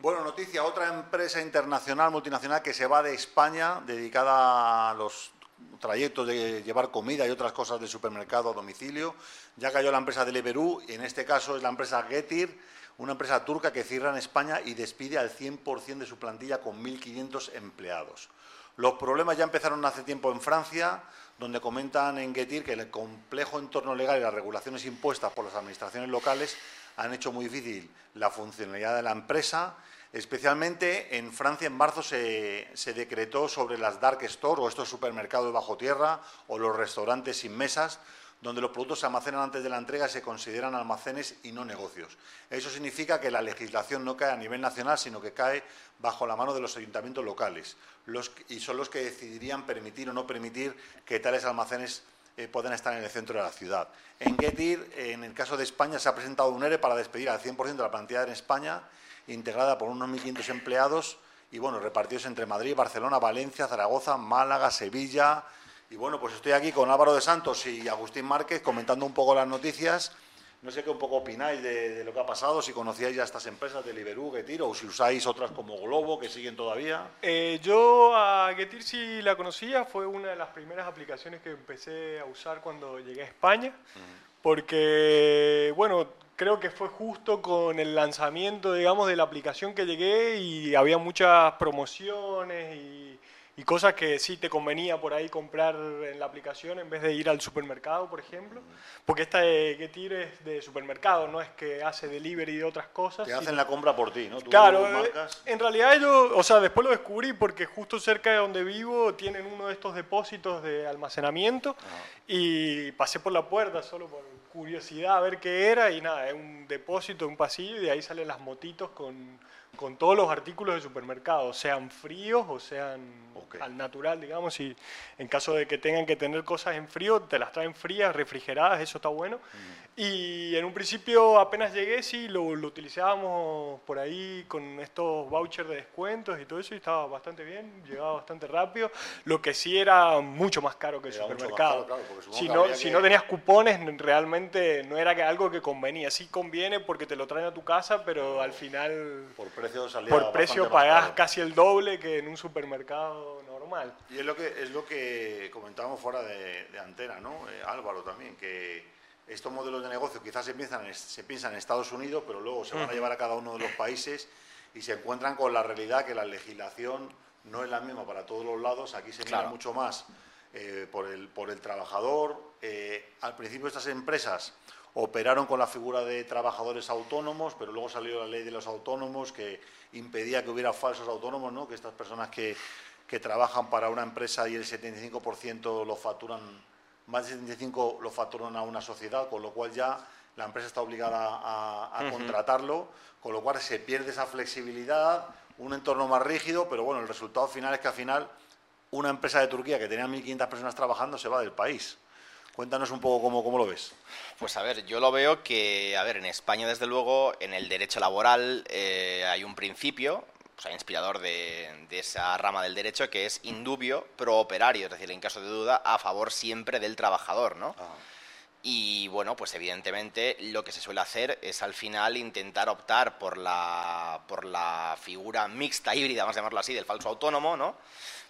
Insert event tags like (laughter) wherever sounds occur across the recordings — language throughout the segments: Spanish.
Bueno, noticia, otra empresa internacional, multinacional, que se va de España, dedicada a los trayectos de llevar comida y otras cosas de supermercado a domicilio. Ya cayó la empresa Deliveroo, y en este caso es la empresa Getir, una empresa turca que cierra en España y despide al 100% de su plantilla con 1.500 empleados. Los problemas ya empezaron hace tiempo en Francia, donde comentan en Getir que el complejo entorno legal y las regulaciones impuestas por las administraciones locales han hecho muy difícil la funcionalidad de la empresa. Especialmente en Francia, en marzo se, se decretó sobre las dark stores o estos supermercados bajo tierra o los restaurantes sin mesas, donde los productos se almacenan antes de la entrega se consideran almacenes y no negocios. Eso significa que la legislación no cae a nivel nacional, sino que cae bajo la mano de los ayuntamientos locales, y son los que decidirían permitir o no permitir que tales almacenes eh, puedan estar en el centro de la ciudad. En Getir, en el caso de España, se ha presentado un ERE para despedir al 100% de la plantilla en España, integrada por unos 1.500 empleados y bueno, repartidos entre Madrid, Barcelona, Valencia, Zaragoza, Málaga, Sevilla, y bueno, pues estoy aquí con Álvaro de Santos y Agustín Márquez comentando un poco las noticias. No sé qué un poco opináis de, lo que ha pasado, si conocíais ya estas empresas de Liberú, Getir, o si usáis otras como Globo, que siguen todavía. Eh, yo a Getir sí la conocía, fue una de las primeras aplicaciones que empecé a usar cuando llegué a España, porque, bueno, creo que fue justo con el lanzamiento, digamos, de la aplicación que llegué y había muchas promociones y y cosas que sí te convenía por ahí comprar en la aplicación en vez de ir al supermercado, por ejemplo. Porque esta de Getir es de supermercado, no es que hace delivery de otras cosas. Que hacen la compra por ti, ¿no? claro, eh, en realidad yo, o sea, después lo descubrí porque justo cerca de donde vivo tienen uno de estos depósitos de almacenamiento y pasé por la puerta solo por curiosidad a ver qué era y nada, es un depósito, un pasillo y de ahí salen las motitos con con todos los artículos de supermercado, sean fríos o sean al natural, digamos, y en caso de que tengan que tener cosas en frío, te las traen frías, refrigeradas, eso está bueno. Y en un principio apenas llegué, sí, lo, utilizábamos por ahí con estos vouchers de descuentos y todo eso, y estaba bastante bien, llegaba bastante rápido. Lo que sí era mucho más caro que el supermercado. si, no, si no tenías cupones, realmente no era algo que convenía. Sí conviene porque te lo traen a tu casa, pero al final... Por precio salía Por precio pagás casi el doble que en un supermercado normal. Y es lo que, es lo que comentábamos fuera de, antena, ¿no? Eh, Álvaro también, que estos modelos de negocio quizás se piensan, se piensan en Estados Unidos, pero luego se van a llevar a cada uno de los países y se encuentran con la realidad que la legislación no es la misma para todos los lados. Aquí se mira mucho más eh, por, el, por el trabajador. Eh, al principio estas empresas operaron con la figura de trabajadores autónomos, pero luego salió la ley de los autónomos que impedía que hubiera falsos autónomos, ¿no? que estas personas que, que trabajan para una empresa y el 75% lo facturan más de 75 lo facturan a una sociedad, con lo cual ya la empresa está obligada a, contratarlo, con lo cual se pierde esa flexibilidad, un entorno más rígido, pero bueno, el resultado final es que al final una empresa de Turquía que tenía 1.500 personas trabajando se va del país. Cuéntanos un poco cómo, cómo, lo ves. Pues a ver, yo lo veo que, a ver, en España desde luego, en el derecho laboral eh, hay un principio, o sea, inspirador de, esa rama del derecho, que es indubio pro operario, es decir, en caso de duda, a favor siempre del trabajador, ¿no? Ah. Y bueno, pues evidentemente lo que se suele hacer es al final intentar optar por la, por la figura mixta, híbrida, vamos a llamarlo así, del falso autónomo, ¿no?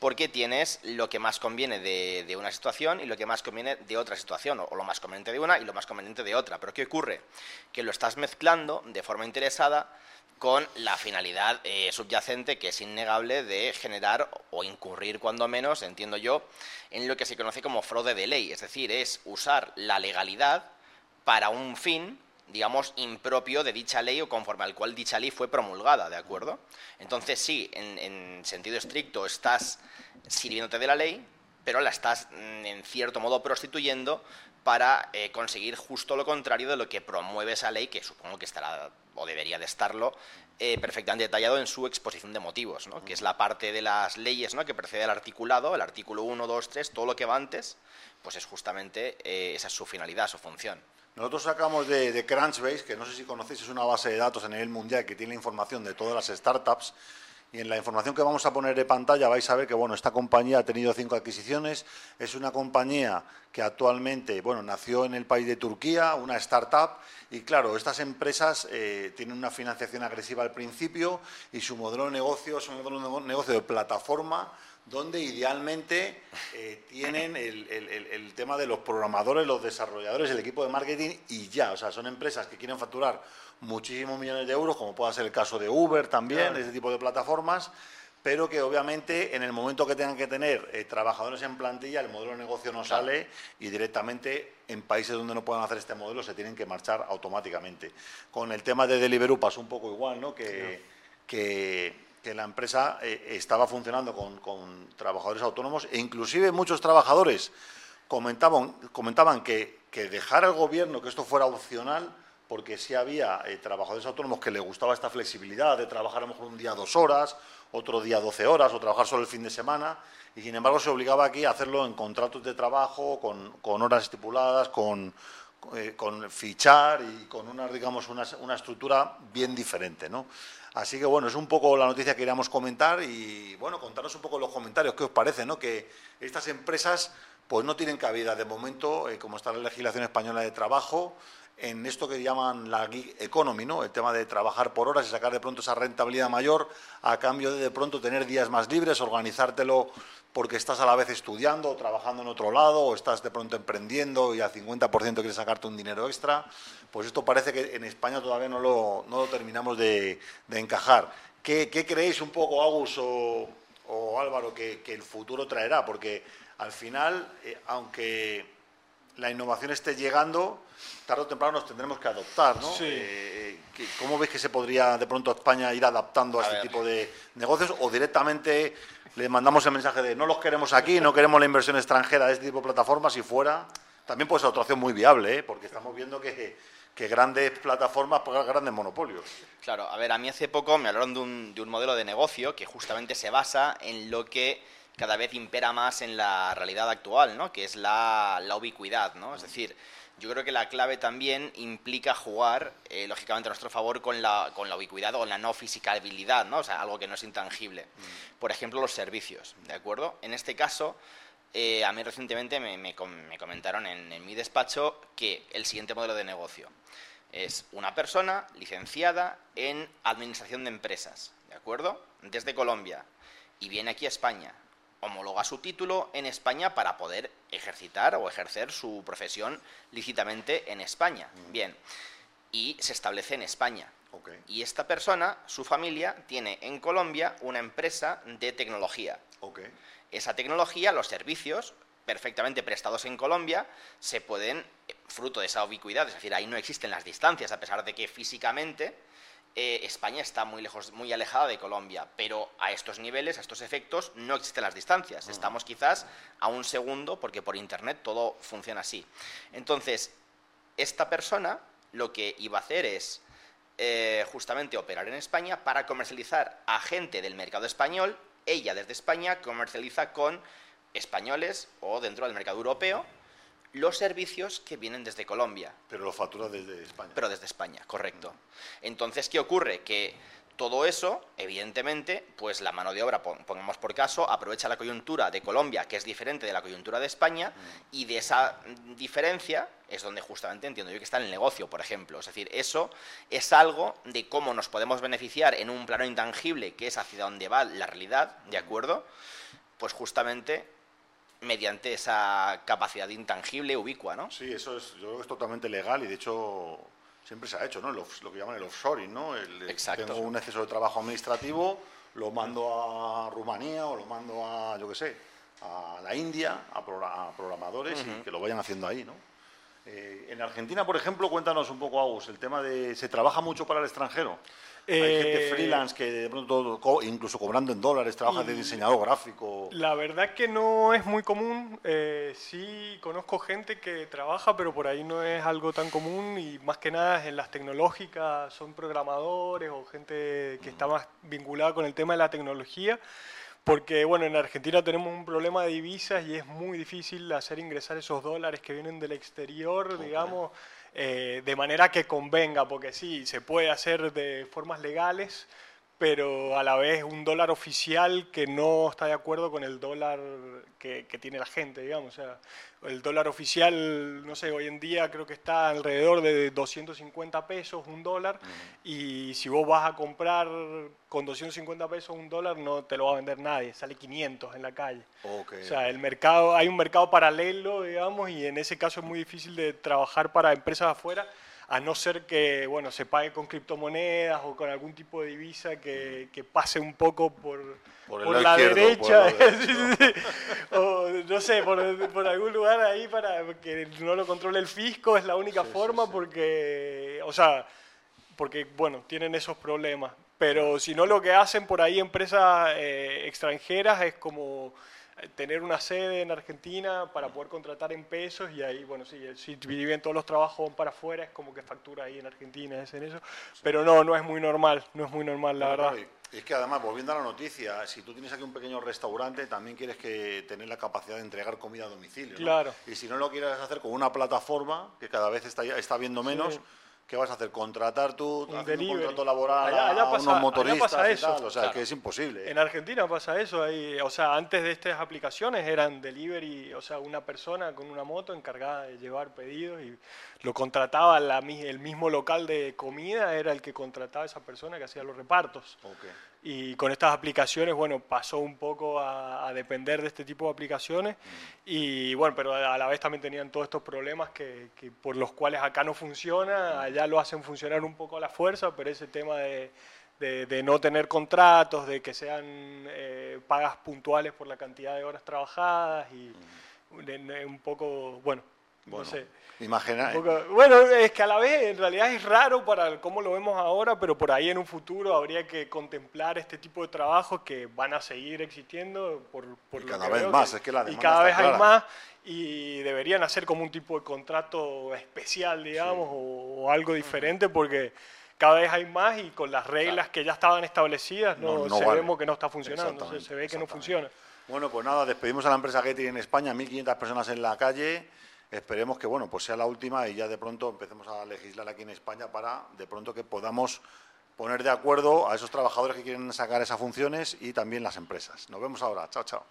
Porque tienes lo que más conviene de, de una situación y lo que más conviene de otra situación, o, lo más conveniente de una y lo más conveniente de otra. Pero ¿qué ocurre? Que lo estás mezclando de forma interesada con la finalidad eh, subyacente que es innegable de generar o incurrir, cuando menos, entiendo yo, en lo que se conoce como fraude de ley, es decir, es usar la legalidad para un fin, digamos, impropio de dicha ley o conforme al cual dicha ley fue promulgada, ¿de acuerdo? Entonces, sí, en, sentido estricto estás sirviéndote de la ley, pero la estás, mm, en cierto modo, prostituyendo para eh, conseguir justo lo contrario de lo que promueve esa ley, que supongo que estará o debería de estarlo, eh, perfectamente detallado en su exposición de motivos, ¿no? que es la parte de las leyes ¿no? que precede al articulado, el artículo 1, 2, 3, todo lo que va antes, pues es justamente eh, esa es su finalidad, su función. Nosotros sacamos de, de, Crunchbase, que no sé si conocéis, es una base de datos a nivel mundial que tiene información de todas las startups Y en la información que vamos a poner de pantalla vais a ver que bueno, esta compañía ha tenido cinco adquisiciones. Es una compañía que actualmente bueno, nació en el país de Turquía, una startup. Y claro, estas empresas eh, tienen una financiación agresiva al principio y su modelo de negocio es un modelo de negocio de plataforma donde idealmente eh, tienen el, tema de los programadores, los desarrolladores, el equipo de marketing y ya. O sea, son empresas que quieren facturar muchísimos millones de euros, como pueda ser el caso de Uber también, ese tipo de plataformas, pero que obviamente en el momento que tengan que tener eh, trabajadores en plantilla, el modelo de negocio no sale y directamente en países donde no puedan hacer este modelo se tienen que marchar automáticamente. Con el tema de Deliveroo pasó un poco igual, ¿no? que, que que la empresa eh, estaba funcionando con, trabajadores autónomos e inclusive muchos trabajadores comentaban, que, que dejar al gobierno que esto fuera opcional porque sí había eh, trabajadores autónomos que les gustaba esta flexibilidad de trabajar a lo mejor un día dos horas, otro día doce horas o trabajar solo el fin de semana y sin embargo se obligaba aquí a hacerlo en contratos de trabajo con, horas estipuladas, con, eh, con fichar y con una, digamos, una, una estructura bien diferente, ¿no? Así que bueno, es un poco la noticia que queríamos comentar y bueno, contaros un poco los comentarios, ¿qué os parece? ¿no? Que estas empresas pues no tienen cabida de momento, eh, como está la legislación española de trabajo, en esto que llaman la gig economy, ¿no? El tema de trabajar por horas y sacar de pronto esa rentabilidad mayor a cambio de de pronto tener días más libres, organizártelo porque estás a la vez estudiando o trabajando en otro lado o estás de pronto emprendiendo y al 50% quieres sacarte un dinero extra. Pues esto parece que en España todavía no lo, terminamos de, encajar. ¿Qué, creéis un poco, Agus o, Álvaro, que, el futuro traerá? Porque al final, eh, aunque la innovación esté llegando, tarde o temprano nos tendremos que adoptar, ¿no? Eh, ¿Cómo veis que se podría de pronto España ir adaptando a, este tipo de negocios o directamente le mandamos el mensaje de no los queremos aquí, no queremos la inversión extranjera de este tipo de plataformas y fuera? También puede ser otra opción muy viable, ¿eh? porque estamos viendo que, que grandes plataformas pagan grandes monopolios. Claro, a ver, a mí hace poco me hablaron de un, de un modelo de negocio que justamente se basa en lo que cada vez impera más en la realidad actual, ¿no? que es la, la ubicuidad. ¿no? Es decir, yo creo que la clave también implica jugar, eh, lógicamente, a nuestro favor con la, con la ubicuidad o con la no fisicabilidad, ¿no? o sea, algo que no es intangible. Mm. Por ejemplo, los servicios, ¿de acuerdo? En este caso, eh, a mí recientemente me, me, comentaron en, en mi despacho que el siguiente modelo de negocio es una persona licenciada en administración de empresas, ¿de acuerdo? Desde Colombia y viene aquí a España homologa su título en España para poder ejercitar o ejercer su profesión lícitamente en España. Mm. Bien, y se establece en España. Y esta persona, su familia, tiene en Colombia una empresa de tecnología. Esa tecnología, los servicios perfectamente prestados en Colombia, se pueden, fruto de esa ubicuidad, es decir, ahí no existen las distancias, a pesar de que físicamente eh, España está muy lejos, muy alejada de Colombia, pero a estos niveles, a estos efectos, no existen las distancias. Estamos quizás a un segundo, porque por internet todo funciona así. Entonces, esta persona lo que iba a hacer es eh, justamente operar en España para comercializar a gente del mercado español. Ella desde España comercializa con españoles o dentro del mercado europeo los servicios que vienen desde Colombia. Pero los facturas desde España. Pero desde España, correcto. Entonces, ¿qué ocurre? Que todo eso, evidentemente, pues la mano de obra, pongamos por caso, aprovecha la coyuntura de Colombia, que es diferente de la coyuntura de España, y de esa diferencia es donde justamente entiendo yo que está el negocio, por ejemplo. Es decir, eso es algo de cómo nos podemos beneficiar en un plano intangible, que es hacia donde va la realidad, ¿de acuerdo? Pues justamente mediante esa capacidad intangible, ubicua, ¿no? Sí, eso es, yo creo que es totalmente legal y de hecho siempre se ha hecho, ¿no? Lo, que llaman el offshoring, ¿no? Exacto. Tengo un exceso de trabajo administrativo, lo mando a Rumanía o lo mando a, yo qué sé, a la India, a, programadores y que lo vayan haciendo ahí, ¿no? Eh, en Argentina, por ejemplo, cuéntanos un poco, Agus, el tema de... ¿Se trabaja mucho para el extranjero? Hay gente eh, freelance que de pronto, incluso cobrando en dólares, trabaja de diseñador gráfico. La verdad que no es muy común. Eh, sí conozco gente que trabaja, pero por ahí no es algo tan común y más que nada en las tecnológicas son programadores o gente que está más vinculada con el tema de la tecnología. Porque, bueno, en Argentina tenemos un problema de divisas y es muy difícil hacer ingresar esos dólares que vienen del exterior, digamos. Eh, de manera que convenga, porque sí, se puede hacer de formas legales, pero a la vez un dólar oficial que no está de acuerdo con el dólar que, que, tiene la gente, digamos. O sea, el dólar oficial, no sé, hoy en día creo que está alrededor de 250 pesos un dólar y si vos vas a comprar con 250 pesos un dólar no te lo va a vender nadie, sale 500 en la calle. o sea, el mercado, hay un mercado paralelo, digamos, y en ese caso es muy difícil de trabajar para empresas afuera a no ser que bueno, se pague con criptomonedas o con algún tipo de divisa que, que pase un poco por, por, la derecha, (laughs) o no sé, por, por, algún lugar ahí para que no lo controle el fisco, es la única forma porque, o sea, porque bueno, tienen esos problemas. Pero si no, lo que hacen por ahí empresas eh, extranjeras es como tener una sede en Argentina para poder contratar en pesos y ahí, bueno, sí, si viven todos los trabajos para afuera, es como que factura ahí en Argentina, es en eso. Pero no, no es muy normal, no es muy normal, la verdad. es que además, volviendo a la noticia, si tú tienes aquí un pequeño restaurante, también quieres que tener la capacidad de entregar comida a domicilio. Claro. Y si no lo quieres hacer con una plataforma, que cada vez está, está viendo menos, ¿Qué vas a hacer? ¿Contratar tú un, un contrato laboral a unos motoristas eso. O sea, que es imposible. En Argentina pasa eso. Ahí, o sea, antes de estas aplicaciones eran delivery, o sea, una persona con una moto encargada de llevar pedidos y lo contrataba la, el mismo local de comida, era el que contrataba a esa persona que hacía los repartos. Y con estas aplicaciones, bueno, pasó un poco a, depender de este tipo de aplicaciones. Y bueno, pero a la vez también tenían todos estos problemas que, por los cuales acá no funciona, allá lo hacen funcionar un poco a la fuerza, pero ese tema de, de, no tener contratos, de que sean eh, pagas puntuales por la cantidad de horas trabajadas y un poco, bueno, no sé. Imagina. bueno, es que a la vez en realidad es raro para cómo lo vemos ahora, pero por ahí en un futuro habría que contemplar este tipo de trabajos que van a seguir existiendo por, por y cada vez más, es que la Y cada vez hay más y deberían hacer como un tipo de contrato especial, digamos, o, algo diferente porque cada vez hay más y con las reglas que ya estaban establecidas no, se vemos que no está funcionando, se ve que no funciona. Bueno, pues nada, despedimos a la empresa Getty en España, 1.500 personas en la calle. Esperemos que bueno, pues sea la última y ya de pronto empecemos a legislar aquí en España para de pronto que podamos poner de acuerdo a esos trabajadores que quieren sacar esas funciones y también las empresas. Nos vemos ahora. Chao, chao.